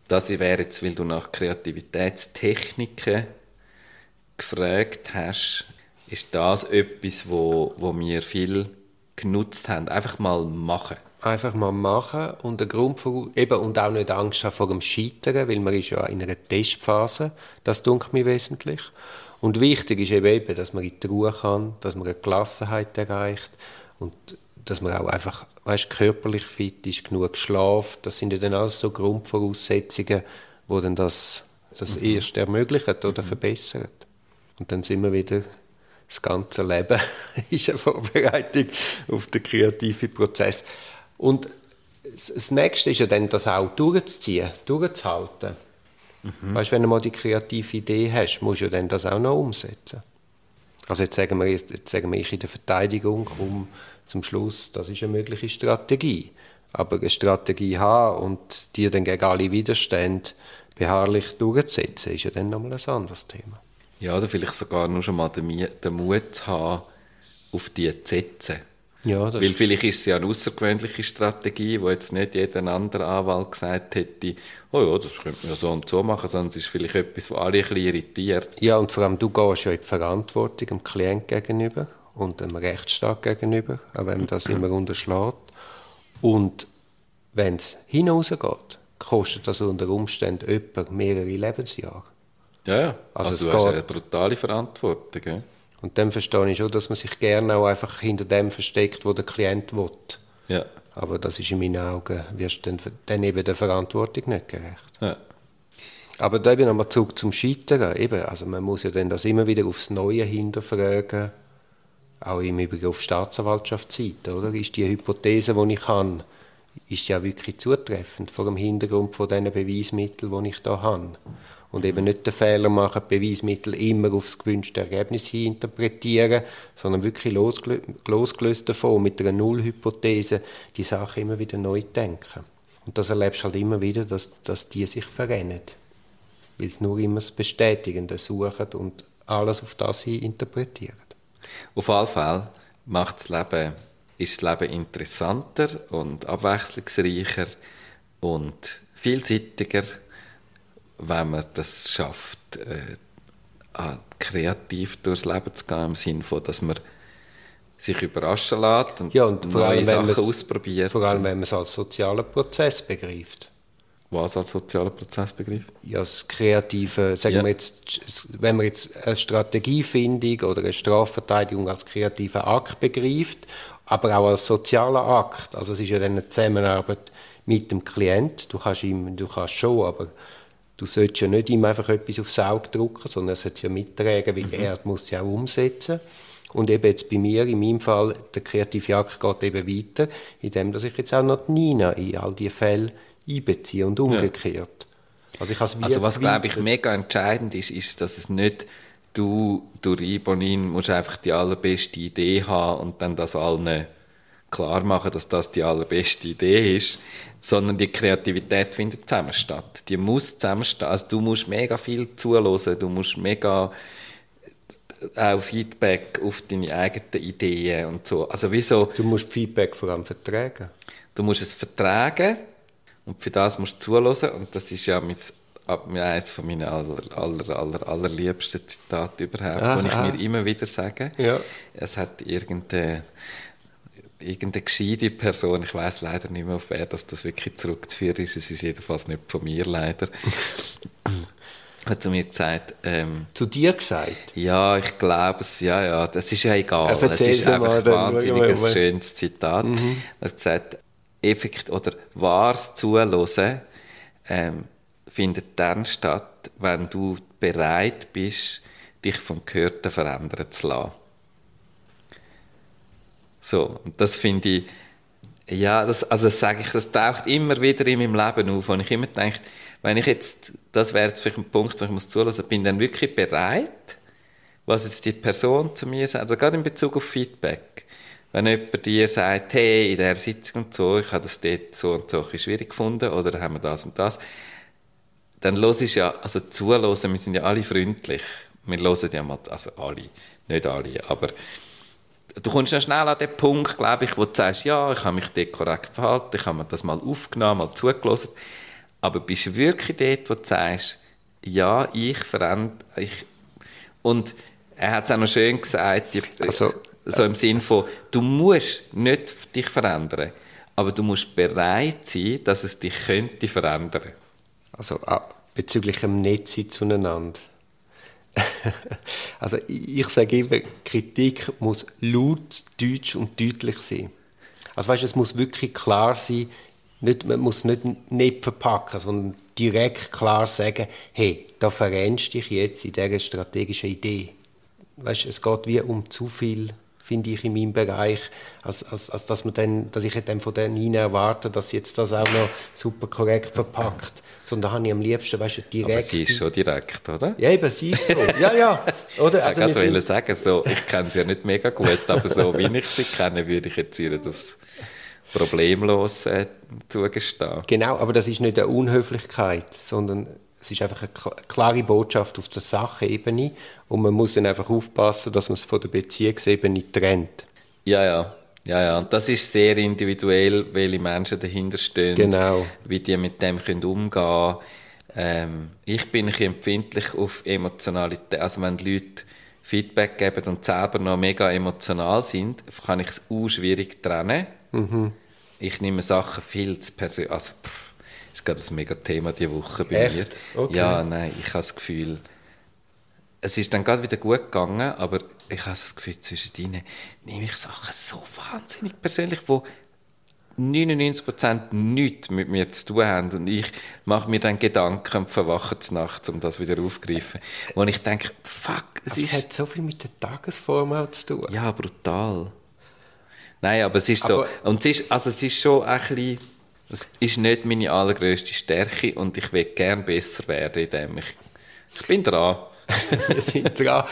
Das wäre jetzt, weil du nach Kreativitätstechniken gefragt hast, ist das etwas, wo, wo wir viel genutzt haben. Einfach mal machen. Einfach mal machen und der Grund für, eben, und auch nicht Angst haben vor dem Scheitern, weil man ist ja in einer Testphase. Das dunkelt mir wesentlich. Und wichtig ist eben, dass man in die Ruhe kann, dass man eine Gelassenheit erreicht und dass man auch einfach weißt, körperlich fit ist, genug Schlaf. Das sind ja dann alles so Grundvoraussetzungen, die dann das, das mhm. erst ermöglichen oder mhm. verbessern. Und dann sind wir wieder das ganze Leben ist eine Vorbereitung auf den kreativen Prozess. Und das Nächste ist ja dann, das auch durchzuziehen, durchzuhalten. Mhm. Weißt, wenn du mal die kreative Idee hast, musst du dann das auch noch umsetzen. Also jetzt sagen wir, jetzt sagen wir ich in der Verteidigung, um zum Schluss, das ist eine mögliche Strategie. Aber eine Strategie haben und die dann gegen alle Widerstände beharrlich durchzusetzen, ist ja dann nochmal ein anderes Thema. Ja, oder vielleicht sogar nur schon mal den, Mut haben, auf die zu setzen. Ja, das Weil vielleicht ist es ja eine außergewöhnliche Strategie, wo jetzt nicht jeder andere Anwalt gesagt hätte, oh ja, das könnte man so und so machen, sondern es ist vielleicht etwas, was alle ein bisschen irritiert. Ja, und vor allem du gehst ja in die Verantwortung dem Klient gegenüber und dem Rechtsstaat gegenüber, auch wenn man das immer unterschlägt. Und wenn es hinausgeht, kostet das unter Umständen etwa mehrere Lebensjahre. Ja, ja. Also Also, du hast geht- eine brutale Verantwortung. Gell? Und dann verstehe ich schon, dass man sich gerne auch einfach hinter dem versteckt, wo der Klient will. Ja. Aber das ist in meinen Augen, wirst du dann, dann eben der Verantwortung nicht gerecht. ja. Aber da eben nochmal zurück zum Scheitern. Eben, also man muss ja dann das immer wieder aufs Neue hinterfragen. Auch im Übrigen auf Staatsanwaltschaftsseite, oder? Ist die Hypothese, die ich habe, ist ja wirklich zutreffend vor dem Hintergrund von diesen Beweismitteln, die ich da habe. Und eben nicht den Fehler machen, Beweismittel immer aufs gewünschte Ergebnis hin interpretieren, sondern wirklich losgelö losgelöst davon, mit einer Nullhypothese, die Sache immer wieder neu denken. Und das erlebst du halt immer wieder, dass, dass die sich verrennen weil sie nur immer das Bestätigende suchen und alles auf das hin interpretieren. Auf jeden Fall macht das Leben, ist das Leben interessanter und abwechslungsreicher und vielseitiger, wenn man das schafft, äh, kreativ durchs Leben zu gehen, im Sinne von, dass man sich überraschen lässt und, Ja, und vor neue allem, wenn Sachen ausprobiert. Vor allem, wenn man es als sozialen Prozess begreift. Was als sozialer Prozessbegriff? Ja, das kreative, sagen Ja. wir jetzt, wenn man jetzt eine Strategiefindung oder eine Strafverteidigung als kreativen Akt begreift, aber auch als sozialer Akt. Also es ist ja dann eine Zusammenarbeit mit dem Klient. Du kannst ihm, du kannst schon, aber du solltest ja nicht ihm einfach etwas aufs Auge drücken, sondern er sollte es ja mittragen, weil er muss es ja auch umsetzen. Und eben jetzt bei mir, in meinem Fall, der kreative Akt geht eben weiter, indem dass ich jetzt auch noch die Nina in all diese Fälle einbeziehe und umgekehrt. Also, ich wie Also was glaube ich mega entscheidend ist, ist, dass es nicht du durch Ibonin musst einfach die allerbeste Idee haben und dann das allen klar machen, dass das die allerbeste Idee ist, sondern die Kreativität findet zusammen statt. Die muss zusammen statt. Also du musst mega viel zuhören, du musst mega auch Feedback auf deine eigenen Ideen und so. Also wieso Du musst Feedback vor allem vertragen. Du musst es vertragen und für das musst du zuhören. Und das ist ja mein, ab- eines von meinen aller, aller, aller, allerliebsten Zitate überhaupt, Ah, die ich mir immer wieder sage. Ja. Es hat irgendeine, irgendeine gescheite Person, ich weiß leider nicht mehr, auf wer das, das wirklich zurückzuführen ist. Es ist jedenfalls nicht von mir leider. hat zu mir gesagt, ähm, Zu dir gesagt. ja, ich glaube es, ja, ja, das ist ja egal. Es ist einfach ein dann wahnsinnig schauen wir ein mal. schönes Zitat. Mhm. Er hat gesagt, effekt oder wahres Zuhören ähm, findet dann statt, wenn du bereit bist, dich vom Gehörten verändern zu lassen. So, und das finde ich, ja, das, also das sage ich, das taucht immer wieder in meinem Leben auf, und ich immer denke, wenn ich jetzt, das wäre jetzt vielleicht ein Punkt, wo ich muss zuhören, bin dann wirklich bereit, was jetzt die Person zu mir sagt, also gerade in Bezug auf Feedback. Wenn jemand dir sagt, hey, in der Sitzung und so, ich habe das dort so und so schwierig gefunden, oder haben wir das und das, dann los ich ja, also zuhören, wir sind ja alle freundlich. Wir hören ja mal, also alle, nicht alle, aber du kommst ja schnell an den Punkt, glaube ich, wo du sagst, ja, ich habe mich dort korrekt verhalten, ich habe mir das mal aufgenommen, mal zugelassen, aber bist du wirklich dort, wo du sagst, ja, ich verändere, ich, und er hat es auch noch schön gesagt, Also, so im Sinn von, du musst nicht dich verändern, aber du musst bereit sein, dass es dich könnte verändern. Also ah, bezüglich dem Netz zueinander. also ich, sage immer, Kritik muss laut, deutsch und deutlich sein. Also weißt, es muss wirklich klar sein, nicht, man muss nicht, nicht verpacken, sondern direkt klar sagen, hey, da verrennst dich jetzt in dieser strategischen Idee. Weißt, es geht wie um zu viel, finde ich, in meinem Bereich, als, als, als dass, man dann, dass ich dann von der Nina erwarte, dass sie jetzt das auch noch super korrekt verpackt. Sondern da habe ich am liebsten, weißt du, direkt... Aber sie ist schon direkt, oder? Ja, eben, sie ist so. Ja, ja. Oder? Also ich wollte sagen, so, ich kenne sie ja nicht mega gut, aber so wie ich sie kenne, würde ich jetzt ihr das problemlos äh, zugestehen. Genau, aber das ist nicht eine Unhöflichkeit, sondern es ist einfach eine kl- klare Botschaft auf der Sachebene und man muss dann einfach aufpassen, dass man es von der Beziehungsebene trennt. Ja, ja, Ja, ja, und das ist sehr individuell, welche Menschen dahinter stehen, Genau. wie die mit dem können umgehen ähm, Ich bin ein bisschen empfindlich auf Emotionalität. Also wenn die Leute Feedback geben und selber noch mega emotional sind, kann ich es auch schwierig trennen. Mhm. Ich nehme Sachen viel zu persönlich. Also, pff, ist gerade ein mega Thema diese Woche bei Echt? mir. Okay. Ja, nein, ich habe das Gefühl, es ist dann gerade wieder gut gegangen, aber ich habe das Gefühl, zwischen ihnen nehme ich Sachen so wahnsinnig persönlich, wo 99% nichts mit mir zu tun haben und ich mache mir dann Gedanken und verwache nachts, um das wieder aufzugreifen. Wo ich denke, fuck, es Aber es ist... hat so viel mit der Tagesform auch zu tun. Ja, brutal. Nein, aber es ist so. Aber- und es ist, also es ist schon ein bisschen, es ist nicht meine allergrößte Stärke und ich will gern besser werden, indem ich, ich bin dran. Wir sind dran.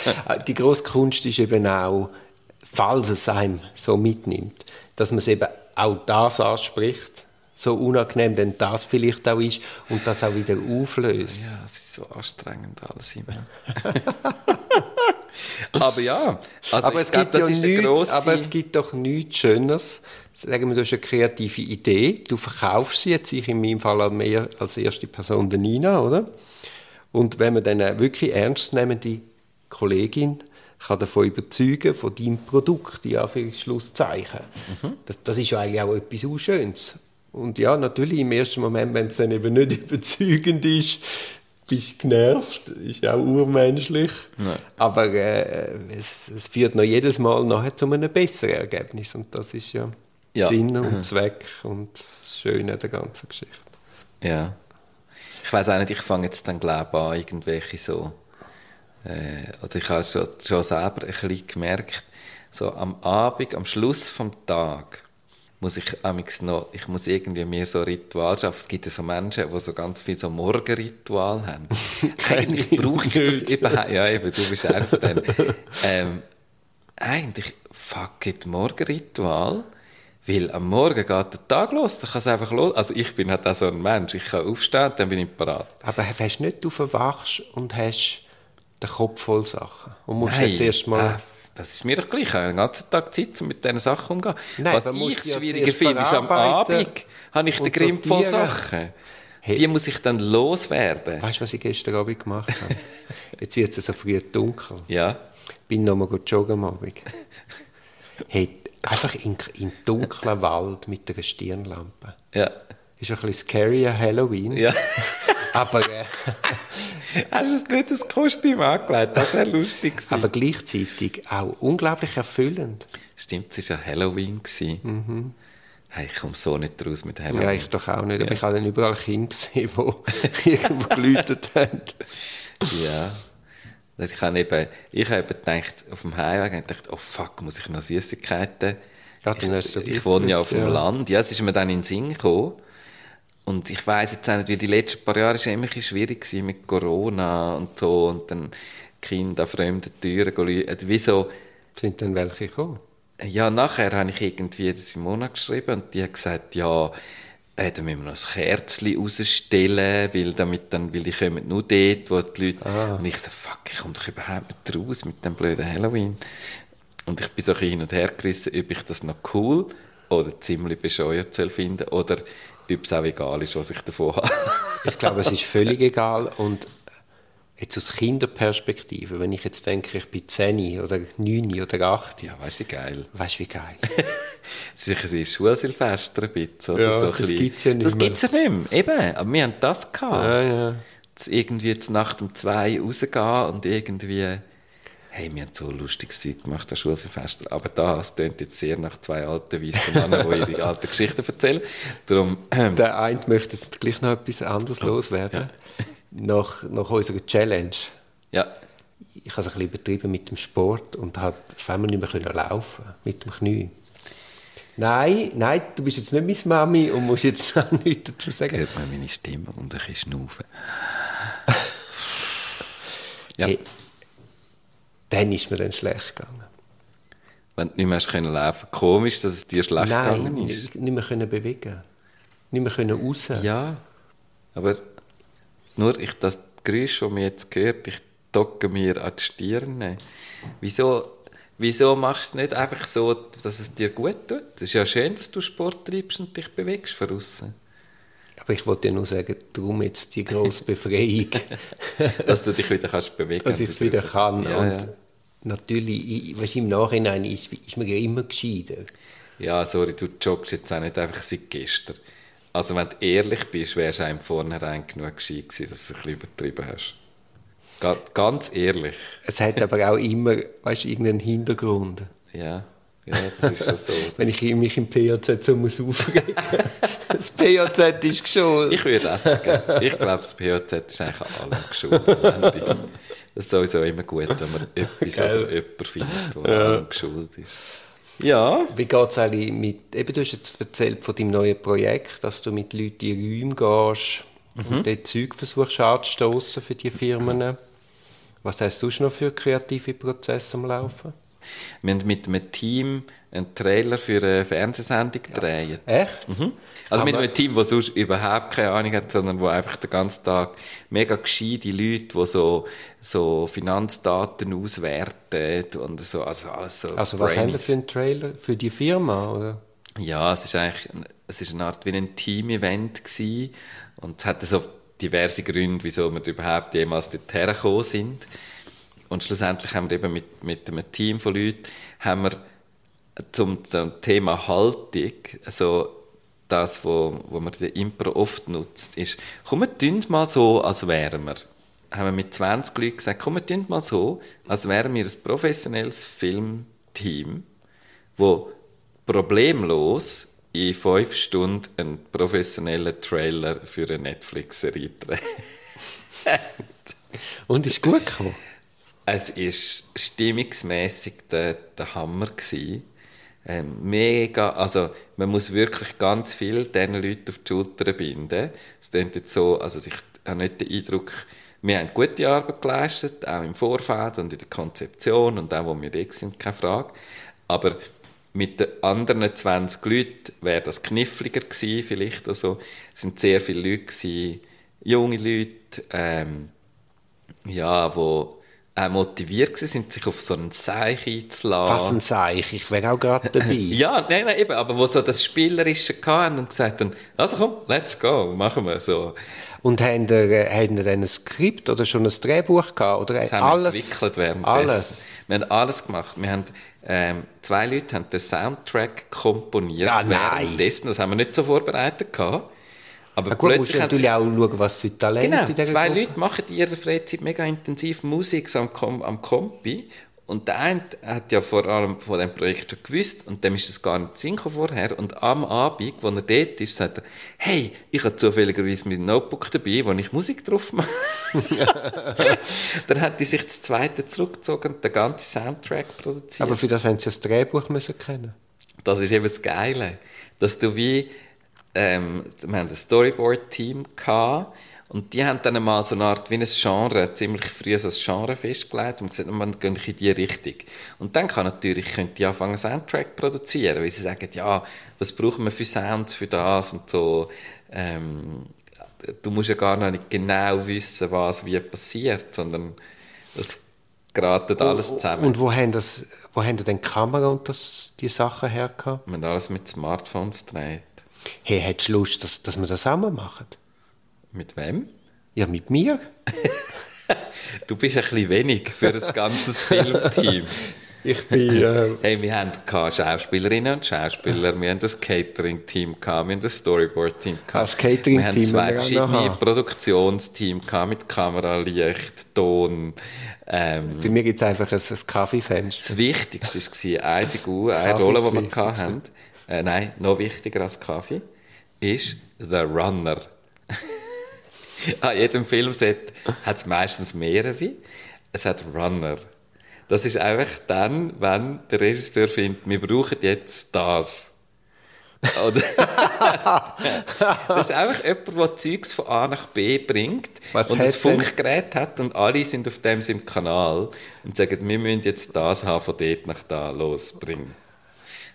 Die grosse Kunst ist eben auch, falls es einem so mitnimmt, dass man es eben auch das anspricht, so unangenehm denn das vielleicht auch ist, und das auch wieder auflöst. Ja, es ist so anstrengend alles immer. aber ja, also aber, es glaub, gibt das ja ist nichts, grosse... aber es gibt doch nichts Schöneres. Sagen wir, du hast eine kreative Idee, du verkaufst sie jetzt, ich in meinem Fall mehr- als erste Person der Nina, oder? Und wenn man dann eine wirklich ernstnehmende Kollegin kann davon überzeugen, von deinem Produkt, in Anführungszeichen, das, das ist ja eigentlich auch etwas auch Schönes. Und ja, natürlich im ersten Moment, wenn es dann eben nicht überzeugend ist, bist genervt, ist auch urmenschlich. Aber äh, es, es führt noch jedes Mal nachher zu einem besseren Ergebnis. Und das ist ja, Ja. Sinn und Zweck und das Schöne der ganzen Geschichte. Ja. Ich weiß auch nicht, ich fange jetzt dann glaube an, irgendwelche so, äh, oder ich habe schon, schon selber ein bisschen gemerkt, so am Abend, am Schluss vom Tag, muss ich amigs noch, ich muss irgendwie mehr so Ritual schaffen. Es gibt ja so Menschen, die so ganz viel so Morgenritual haben. Eigentlich brauche ich das überhaupt, ja eben, du bist einer von denen. Ähm, eigentlich, fuck it, Morgenritual. Weil am Morgen geht der Tag los, da kann es einfach los. Also ich bin halt auch so ein Mensch, ich kann aufstehen, dann bin ich parat. Aber hast du nicht, du verwachst und hast den Kopf voll Sachen? Und musst jetzt erst mal... das ist mir doch gleich. Ich habe den ganzen Tag Zeit, um mit diesen Sachen umzugehen. Nein, Was ich ja schwieriger finde, ist am Abend habe ich den Grimm voll. Sachen. Hey. Die muss ich dann loswerden. Weißt du, was ich gestern Abend gemacht habe? Jetzt wird es so früh dunkel. Ja. Bin noch mal joggen am Abend. Hey, einfach in, in dunklen Wald mit einer Stirnlampe. Ja. Ist ein bisschen scary an Halloween. ja. Aber, äh, Hast du es nicht das Kostüm angelegt? Das wäre lustig gewesen. aber gleichzeitig auch unglaublich erfüllend. Stimmt, es war ja Halloween. gewesen. Hey, ich komme so nicht raus mit Halloween. Ja, ich doch auch nicht. Aber ich habe dann überall Kinder gesehen, die irgendwo geläutet haben. Ja. Also Ich habe eben, ich habe eben gedacht, auf dem Heimweg, ich gedacht, oh fuck, muss ich noch Süßigkeiten? Ja, ich, ich wohne ja auf dem ja. Land. Ja, es ist mir dann in den Sinn gekommen. Und ich weiss jetzt auch nicht, weil die letzten paar Jahre war immer schwierig mit Corona und so. Und dann Kinder an fremden Türen. Also Wieso? Sind dann welche gekommen? Ja, nachher habe ich irgendwie der Simona geschrieben und die hat gesagt, ja, äh, dann müssen wir noch ein Kerzchen rausstellen, weil, damit dann, weil die kommen nur dort, wo die Leute... Und ich so, fuck, ich komme doch überhaupt nicht raus mit dem blöden Halloween. Und ich bin so ein hin und her gerissen, ob ich das noch cool oder ziemlich bescheuert soll finden oder ob es auch egal ist, was ich davon habe. Ich glaube, es ist völlig egal. Und jetzt aus Kinderperspektive, wenn ich jetzt denke, ich bin 10 oder 9 oder 8, ja, weißt du, wie geil. weißt du, wie geil? Sicher ist es Schulsilvester ein bisschen. Oder? Ja, so das bisschen. gibt's ja nicht Das mehr. gibt's ja nicht mehr. Eben, aber wir haben das gehabt. Ja, ja. Jetzt irgendwie jetzt Nacht um zwei rausgehen und irgendwie, hey, wir haben so lustiges Zeug gemacht an Schulsilvester, aber das klingt jetzt sehr nach zwei alten weißen Männern, die ihre alten Geschichten erzählen. Darum, ähm, Der eine möchte jetzt gleich noch etwas anderes loswerden. Nach, nach unserer Challenge. ja, Ich habe es ein bisschen übertrieben mit dem Sport und hat auf einmal nicht mehr können laufen mit dem Knie. Nein, nein, du bist jetzt nicht meine Mami und musst jetzt auch nichts dazu sagen. hört man meine Stimme und ein bisschen schnaufen. ja, Hey, dann ist mir dann schlecht gegangen. wenn du nicht mehr können laufen komisch, dass es dir schlecht Nein, gegangen ist. nicht, nicht mehr können bewegen. Nicht mehr können raus. Ja, aber nur ich, das Geräusch, das man jetzt gehört, ich docke mir an die Stirn. Wieso Wieso machst du es nicht einfach so, dass es dir gut tut? Es ist ja schön, dass du Sport treibst und dich bewegst von außen. Aber ich wollte ja nur sagen, darum jetzt die grosse Befreiung. dass du dich wieder kannst bewegen Dass ich es wieder kann. Ja, und ja. natürlich, ich- weißt, im Nachhinein ist, ist man ja immer gescheiter. ja, sorry, du joggst jetzt auch nicht einfach seit gestern. Also wenn du ehrlich bist, wärst du einem vornherein genug gescheit gewesen, dass du es ein bisschen übertrieben hast. Ga ganz ehrlich. Es hat aber auch immer, weißt, du, irgendeinen Hintergrund. Ja, ja das ist schon so. Wenn ich mich im PJZ so muss aufregen Das PJZ ist geschult. Ich würde auch sagen, ich glaube, das POZ ist eigentlich an allem geschuldet. Das ist sowieso immer gut, wenn man etwas oder jemanden findet, der an allem geschuldet ist. Ja. Wie geht es eigentlich mit, eben du hast jetzt erzählt von deinem neuen Projekt, dass du mit Leuten in Räume gehst Mhm. und dort Zeug versuchst anzustoßen für die Firmen. Was hast du sonst noch für kreative Prozesse am Laufen? Wir haben mit einem Team einen Trailer für eine Fernsehsendung gedreht. Echt? Mhm. Also mit Aber- einem Team, das sonst überhaupt keine Ahnung hat, sondern wo einfach den ganzen Tag mega gescheite Leute, die so, so Finanzdaten auswerten und so, also alles so Also was haben wir für einen Trailer? Für die Firma? Oder? Ja, es ist eigentlich es ist eine Art wie ein Team-Event gewesen. und es hatte so diverse Gründe, wieso wir überhaupt jemals dorthin gekommen sind. Und schlussendlich haben wir eben mit, mit einem Team von Leuten haben wir zum, zum Thema Haltung, also das, wo, wo man den Impro oft nutzt, ist, komm, wir mal so, als wären wir. Haben wir mit 20 Leuten gesagt, komm, wir mal so, als wären wir ein professionelles Filmteam, wo problemlos in fünf Stunden einen professionellen Trailer für eine Netflix-Serie dreht. Und ist gut gekommen? Es war stimmungsmässig der, der Hammer. Gewesen. Ähm, mega, also man muss wirklich ganz viel diesen Leuten auf die Schulter binden. Es klingt jetzt so, also ich habe nicht den Eindruck, wir haben gute Arbeit geleistet, auch im Vorfeld und in der Konzeption und auch, wo wir jetzt sind, keine Frage. Aber mit den anderen 20 Leuten wäre das kniffliger gewesen, vielleicht. Also, es sind sehr viele Leute gewesen, junge Leute, ähm, ja, wo auch motiviert sind sich auf so einen Seich einzulassen. Was ein Seich, ich wäre auch gerade dabei. Ja, nein, nein, eben, aber wo so das Spielerische hatten und gesagt haben, also komm, let's go, machen wir so. Und haben ihr, äh, haben ihr dann ein Skript oder schon ein Drehbuch gehabt? Oder Das haben wir alles? entwickelt währenddessen. Alles? Wir haben alles gemacht. Wir haben, ähm, zwei Leute haben den Soundtrack komponiert Ah, nein. währenddessen. Das haben wir nicht so vorbereitet gehabt. Aber Ja, gut, musst plötzlich sie natürlich auch schauen, was für Talente Genau, in dieser zwei Gruppe- Leute machen in ihrer Freizeit mega intensiv Musik am, Kom am Kompi. Und der eine hat ja vor allem von diesem Projekt schon gewusst und dem ist das gar nicht Sinn vorher. Und am Abend, wo er dort ist, sagt er, hey, ich habe zufälligerweise mein Notebook dabei, wo ich Musik drauf mache. Dann hat die sich das zweite zurückgezogen und den ganzen Soundtrack produziert. Aber für das haben sie das Drehbuch müssen kennen. Das ist eben das Geile, dass du wie, ähm, wir haben ein Storyboard-Team gehabt und die haben dann mal so eine Art, wie ein Genre, ziemlich früh so ein Genre festgelegt und gesagt, man geht in die Richtung. Und dann kann natürlich, können die anfangen, einen Soundtrack produzieren, weil sie sagen, ja, was brauchen wir für Sounds für das und so. Ähm, du musst ja gar noch nicht genau wissen, was wie passiert, sondern es geratet alles zusammen. Und wo haben, das, wo haben denn die Kamera und das, die Sachen hergehabt? wir haben alles mit Smartphones gedreht. Hey, hättest du Lust, dass, dass wir das zusammen machen? Mit wem? Ja, mit mir? Du bist ein bisschen wenig für ein ganzes Filmteam. Ich bin... Äh, Hey, wir haben keine Schauspielerinnen und Schauspieler, wir haben das Catering-Team, wir haben das Storyboard-Team. Das Catering-Team Wir haben zwei verschiedene. Produktionsteams mit Kamera, Licht, Ton. Ähm, Bei mir gibt es einfach ein, ein Kaffeefenster. das Wichtigste war eine Figur, eine Rolle, die wir das haben. Äh, nein, noch wichtiger als Kaffee, ist The Runner. An jedem Filmset hat es meistens mehrere. Es hat Runner. Das ist einfach dann, wenn der Regisseur findet, wir brauchen jetzt das. Das ist einfach jemand, der Zeugs von A nach B bringt Was und ein denn- Funkgerät hat und alle sind auf dem seinem Kanal und sagen, wir müssen jetzt das haben, von dort nach da losbringen.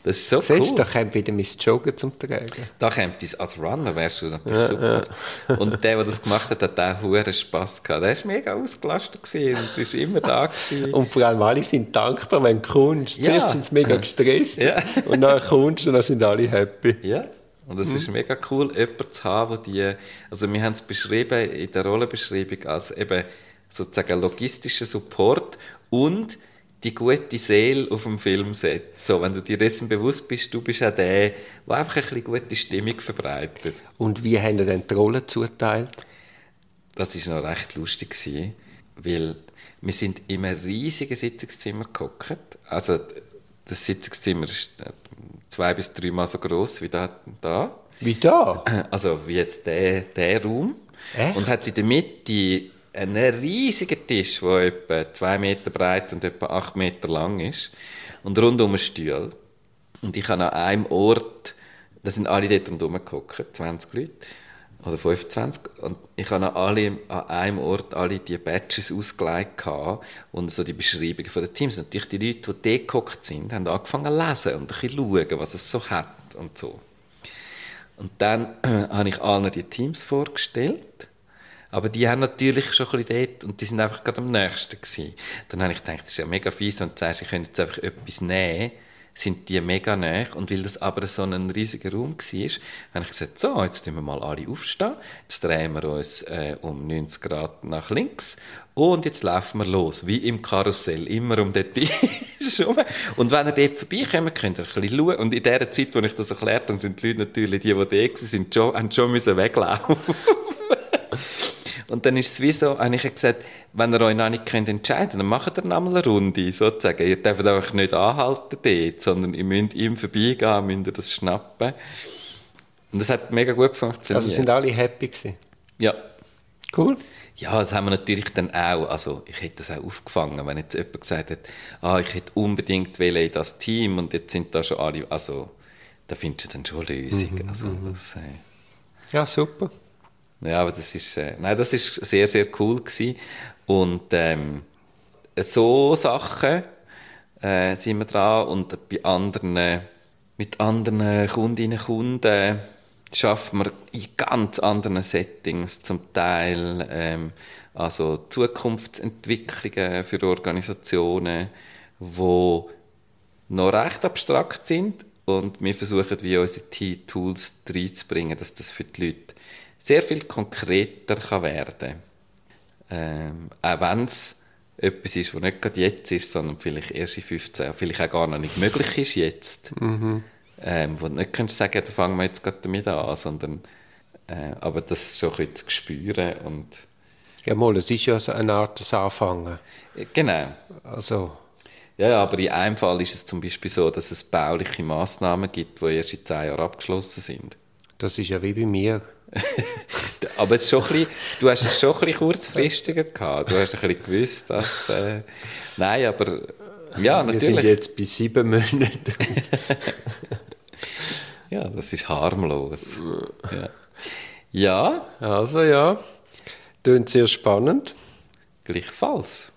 Das ist so Siehst cool. da kommt wieder mein Joggen zum Tragen. Da kommt es als Runner, wärst du natürlich super. Und der, der das gemacht hat, hat auch hohen Spass gehabt. Der war mega ausgelastet gewesen und ist immer da gewesen. Und vor allem alle sind dankbar, wenn du kommst. Ja. Zuerst sind sie mega gestresst Ja. und dann kommst und dann sind alle happy. Ja. Und es ist mega cool, jemanden zu haben, der die, also wir haben es beschrieben in der Rollenbeschreibung als eben sozusagen logistischer Support und die gute Seele auf dem Filmset. So, wenn du dir dessen bewusst bist, du bist auch der, der einfach ein bisschen gute Stimmung verbreitet. Und wie haben ihr denn die Rollen zuteilt? Das war noch recht lustig, gewesen, weil wir sind in einem riesigen Sitzungszimmer gehockt. Also das Sitzungszimmer ist äh, zwei bis dreimal so groß wie da. da. Wie da? Also wie jetzt der, der Raum. Echt? Und hat in der Mitte einen riesigen Tisch, der etwa zwei Meter breit und etwa acht Meter lang ist. Und rundum einen Stuhl. Und ich habe an einem Ort, da sind alle dort rundherum gehockt, 20 Leute. Oder 25. Und ich habe an, alle, an einem Ort alle die Badges ausgelegt und so die Beschreibungen von den Teams. Natürlich die Leute, die dort sind, haben angefangen zu lesen und ein bisschen schauen, was es so hat und so. Und dann äh, habe ich allen die Teams vorgestellt. Aber die haben natürlich schon ein bisschen dort und die sind einfach gerade am nächsten gewesen. Dann habe ich gedacht, das ist ja mega fies, du sagst, ich könnte jetzt einfach etwas nehmen, sind die mega nah. Und weil das aber so ein riesiger Raum war, habe ich gesagt, so, jetzt tun wir mal alle aufstehen, jetzt drehen wir uns äh, um 90 Grad nach links und jetzt laufen wir los, wie im Karussell, immer um den Tisch. Und wenn ihr dort vorbeikommt, könnt ihr ein bisschen schauen. Und in der Zeit, wo ich das erklärt habe, sind die Leute natürlich, die, die da waren, sind schon, haben schon müssen weglaufen Und dann ist es wie so, habe ich gesagt, wenn ihr euch noch nicht könnt entscheiden könnt, dann macht ihr noch mal eine Runde, sozusagen. Ihr dürft einfach nicht anhalten dort, sondern ihr müsst ihm vorbeigehen, müsst ihr das schnappen. Und das hat mega gut funktioniert. Also sind alle happy gewesen. ja. Cool. Ja, das haben wir natürlich dann auch, also ich hätte das auch aufgefangen, wenn jetzt jemand gesagt hat, ah, ich hätte unbedingt in das Team und jetzt sind da schon alle, also da findest du dann schon Lösungen. Also, das, äh, Ja, super. Ja, aber das ist, äh, nein, das ist sehr, sehr cool gewesen. Und ähm, so Sachen äh, sind wir dran und bei anderen, mit anderen Kundinnen und Kunden schaffen wir in ganz anderen Settings zum Teil ähm, also Zukunftsentwicklungen für Organisationen, wo noch recht abstrakt sind und wir versuchen, wie unsere T-Tools reinzubringen, dass das für die Leute sehr viel konkreter kann werden ähm, Auch wenn es etwas ist, was nicht gerade jetzt ist, sondern vielleicht erst in 15, vielleicht auch gar noch nicht möglich ist jetzt. Ähm, wo du nicht kannst sagen, da fangen wir jetzt gerade damit an, sondern äh, aber das so ein bisschen zu spüren und Ja, mal, es ist ja so eine Art des Anfangen. äh, genau. Also, Ja, ja, aber in einem Fall ist es zum Beispiel so, dass es bauliche Massnahmen gibt, die erst in zehn Jahren abgeschlossen sind. das ist ja wie bei mir. Aber es ist schon ein bisschen, du hast es schon ein bisschen kurzfristiger gehabt. Du hast ein bisschen gewusst, dass... Äh, nein, aber... Ja, Wir sind natürlich. jetzt bei sieben Monaten. Ja, das ist harmlos. Ja. ja, also ja, klingt sehr spannend. gleichfalls.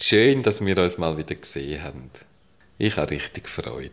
Schön, dass wir uns mal wieder gesehen haben. Ich habe richtig Freude.